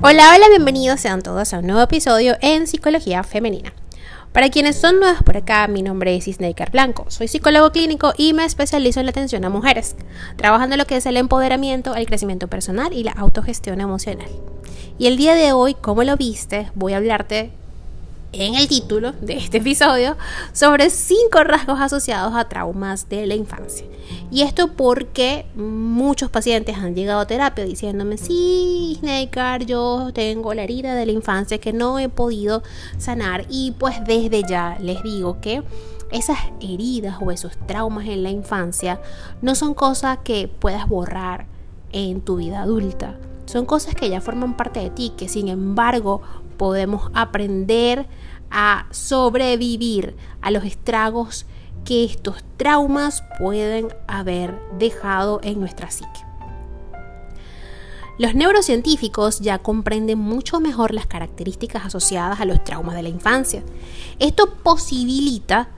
Hola, hola, bienvenidos sean todos a un nuevo episodio en Psicología Femenina. Para quienes son nuevos por acá, mi nombre es Isneikar Blanco. Soy psicólogo clínico y me especializo en la atención a mujeres, trabajando en lo que es el empoderamiento, el crecimiento personal y la autogestión emocional. Y el día de hoy, como lo viste, voy a hablarte en el título de este episodio sobre cinco rasgos asociados a traumas de la infancia. Y esto porque muchos pacientes han llegado a terapia diciéndome, sí, Snakear, yo tengo la herida de la infancia que no he podido sanar. Y pues desde ya les digo que esas heridas o esos traumas en la infancia no son cosas que puedas borrar en tu vida adulta. Son cosas que ya forman parte de ti, que sin embargo podemos aprender a sobrevivir a los estragos que estos traumas pueden haber dejado en nuestra psique. Los neurocientíficos ya comprenden mucho mejor las características asociadas a los traumas de la infancia. Esto posibilita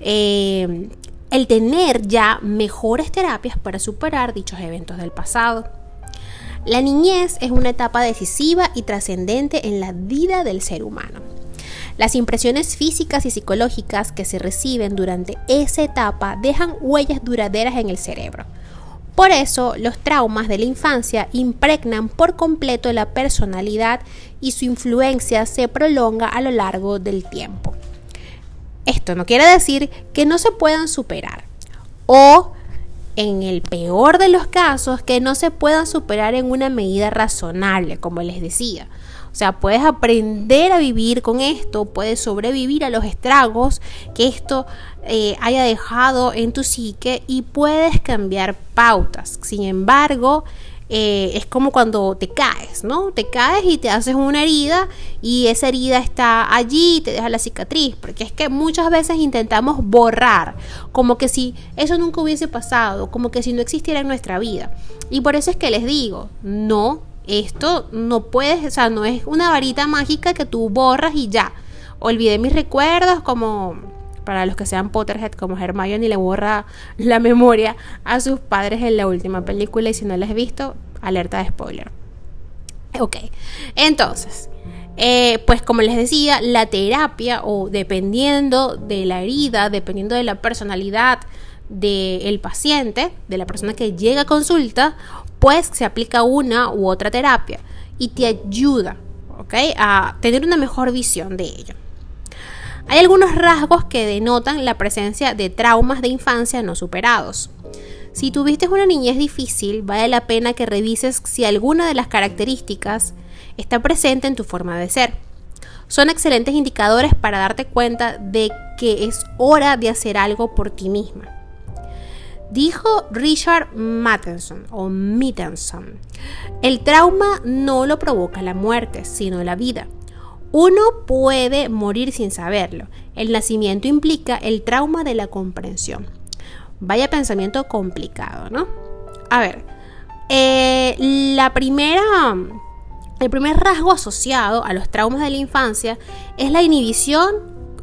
eh, el tener ya mejores terapias para superar dichos eventos del pasado. La niñez es una etapa decisiva y trascendente en la vida del ser humano. Las impresiones físicas y psicológicas que se reciben durante esa etapa dejan huellas duraderas en el cerebro. Por eso, los traumas de la infancia impregnan por completo la personalidad y su influencia se prolonga a lo largo del tiempo. Esto no quiere decir que no se puedan superar o en el peor de los casos, que no se puedan superar en una medida razonable, como les decía. O sea, puedes aprender a vivir con esto, puedes sobrevivir a los estragos que esto eh, haya dejado en tu psique y puedes cambiar pautas. Sin embargo, eh, es como cuando te caes, ¿no? Te caes y te haces una herida y esa herida está allí y te deja la cicatriz, porque es que muchas veces intentamos borrar, como que si eso nunca hubiese pasado, como que si no existiera en nuestra vida. Y por eso es que les digo, no, esto no puedes, o sea, no es una varita mágica que tú borras y ya. Olvidé mis recuerdos como para los que sean Potterhead como Hermione le borra la memoria a sus padres en la última película y si no la has visto, alerta de spoiler. Ok, entonces, eh, pues como les decía, la terapia o dependiendo de la herida, dependiendo de la personalidad del paciente, de la persona que llega a consulta, pues se aplica una u otra terapia y te ayuda ¿okay? a tener una mejor visión de ello. Hay algunos rasgos que denotan la presencia de traumas de infancia no superados. Si tuviste una niñez difícil, vale la pena que revises si alguna de las características está presente en tu forma de ser. Son excelentes indicadores para darte cuenta de que es hora de hacer algo por ti misma. Dijo Richard Matheson o Mittenson, el trauma no lo provoca la muerte, sino la vida. Uno puede morir sin saberlo. El nacimiento implica el trauma de la comprensión. Vaya pensamiento complicado, ¿no? A ver, eh, la primera, el primer rasgo asociado a los traumas de la infancia es la inhibición,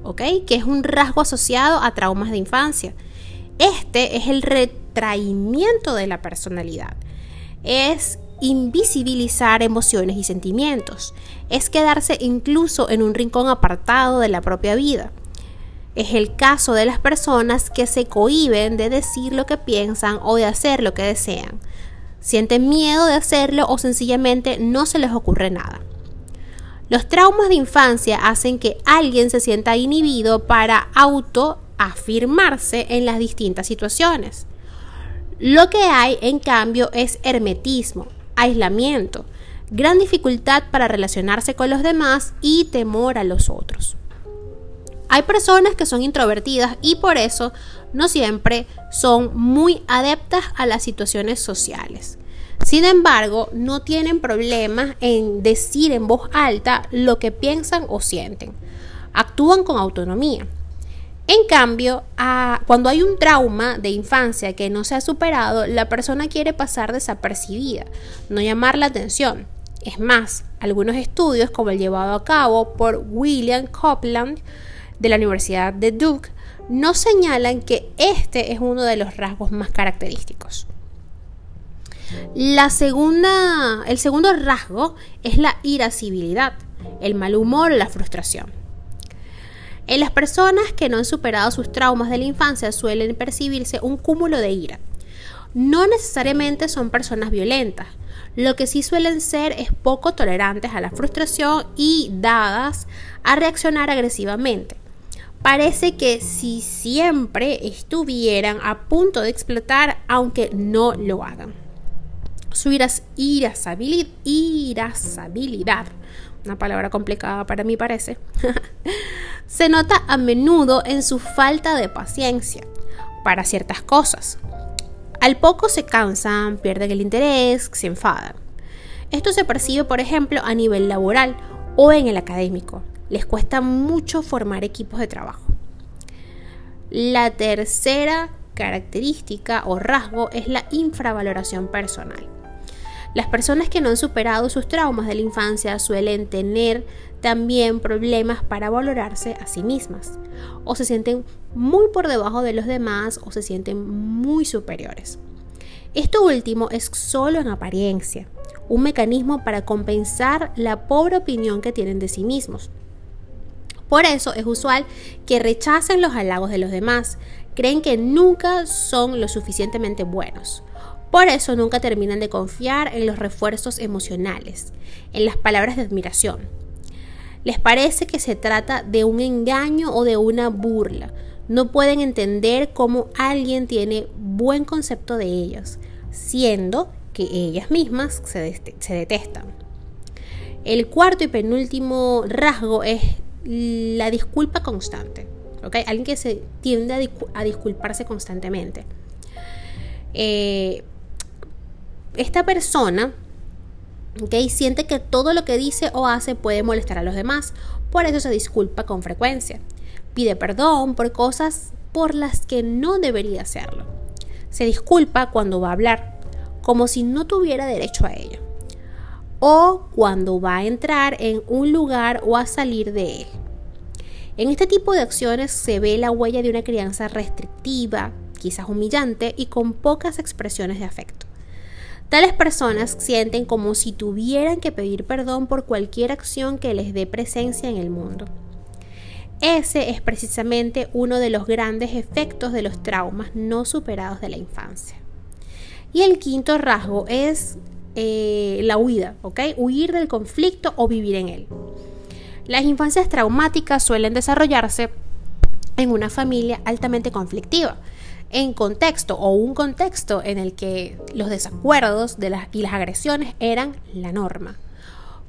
¿ok? Que es un rasgo asociado a traumas de infancia. Este es el retraimiento de la personalidad. Es invisibilizar emociones y sentimientos. Es quedarse incluso en un rincón apartado de la propia vida. Es el caso de las personas que se cohiben de decir lo que piensan o de hacer lo que desean. Sienten miedo de hacerlo o sencillamente no se les ocurre nada. Los traumas de infancia hacen que alguien se sienta inhibido para autoafirmarse en las distintas situaciones. Lo que hay, en cambio, es hermetismo, aislamiento, gran dificultad para relacionarse con los demás y temor a los otros. Hay personas que son introvertidas y por eso no siempre son muy adeptas a las situaciones sociales. Sin embargo, no tienen problemas en decir en voz alta lo que piensan o sienten. Actúan con autonomía. En cambio, cuando hay un trauma de infancia que no se ha superado, la persona quiere pasar desapercibida, no llamar la atención. Es más, algunos estudios, como el llevado a cabo por William Copland, de la Universidad de Duke nos señalan que este es uno de los rasgos más característicos. La segunda, el segundo rasgo es la irascibilidad, el mal humor la frustración. En las personas que no han superado sus traumas de la infancia suelen percibirse un cúmulo de ira. No necesariamente son personas violentas, lo que sí suelen ser es poco tolerantes a la frustración y dadas a reaccionar agresivamente. Parece que si siempre estuvieran a punto de explotar aunque no lo hagan. Su irasabilidad, una palabra complicada para mí parece, se nota a menudo en su falta de paciencia para ciertas cosas. Al poco se cansan, pierden el interés, se enfadan. Esto se percibe, por ejemplo, a nivel laboral o en el académico. Les cuesta mucho formar equipos de trabajo. La tercera característica o rasgo es la infravaloración personal. Las personas que no han superado sus traumas de la infancia suelen tener también problemas para valorarse a sí mismas. O se sienten muy por debajo de los demás o se sienten muy superiores. Esto último es solo en apariencia, un mecanismo para compensar la pobre opinión que tienen de sí mismos. Por eso es usual que rechacen los halagos de los demás, creen que nunca son lo suficientemente buenos por eso nunca terminan de confiar en los refuerzos emocionales, en las palabras de admiración. Les parece que se trata de un engaño o de una burla. No pueden entender cómo alguien tiene buen concepto de ellos, siendo que ellas mismas se, detestan. El cuarto y penúltimo rasgo es la disculpa constante. Alguien que se tiende a, disculparse constantemente. Eh, esta persona ¿okay? siente que todo lo que dice o hace puede molestar a los demás, por eso se disculpa con frecuencia. Pide perdón por cosas por las que no debería hacerlo. Se disculpa cuando va a hablar, como si no tuviera derecho a ello. O cuando va a entrar en un lugar o a salir de él. En este tipo de acciones se ve la huella de una crianza restrictiva, quizás humillante y con pocas expresiones de afecto. Tales personas sienten como si tuvieran que pedir perdón por cualquier acción que les dé presencia en el mundo. Ese es precisamente uno de los grandes efectos de los traumas no superados de la infancia. Y el quinto rasgo es eh, la huida, ¿ok? Huir del conflicto o vivir en él. Las infancias traumáticas suelen desarrollarse en una familia altamente conflictiva, en contexto o un contexto en el que los desacuerdos y las agresiones eran la norma.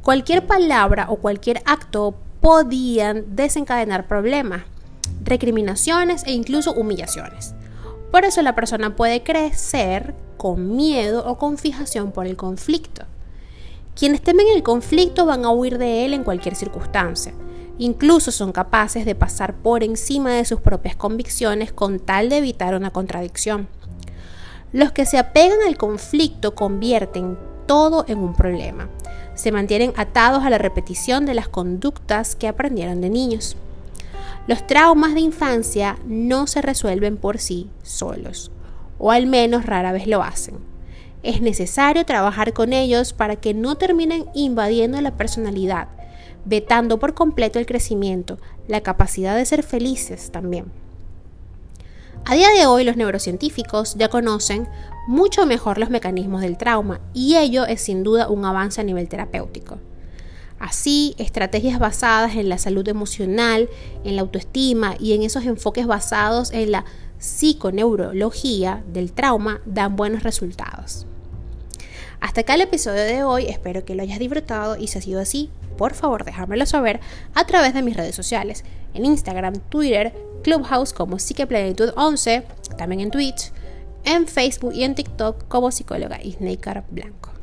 Cualquier palabra o cualquier acto podían desencadenar problemas, recriminaciones e incluso humillaciones. Por eso la persona puede crecer con miedo o con fijación por el conflicto. Quienes temen el conflicto van a huir de él en cualquier circunstancia. Incluso son capaces de pasar por encima de sus propias convicciones con tal de evitar una contradicción. Los que se apegan al conflicto convierten todo en un problema. Se mantienen atados a la repetición de las conductas que aprendieron de niños. Los traumas de infancia no se resuelven por sí solos, o al menos rara vez lo hacen. Es necesario trabajar con ellos para que no terminen invadiendo la personalidad vetando por completo el crecimiento, la capacidad de ser felices también. A día de hoy los neurocientíficos ya conocen mucho mejor los mecanismos del trauma y ello es sin duda un avance a nivel terapéutico. Así, estrategias basadas en la salud emocional, en la autoestima y en esos enfoques basados en la psiconeurología del trauma dan buenos resultados. Hasta acá el episodio de hoy, espero que lo hayas disfrutado y si ha sido así, por favor déjamelo saber a través de mis redes sociales, en Instagram, Twitter, Clubhouse como Psiqueplenitud11, también en Twitch, en Facebook y en TikTok como psicóloga Isneikar Blanco.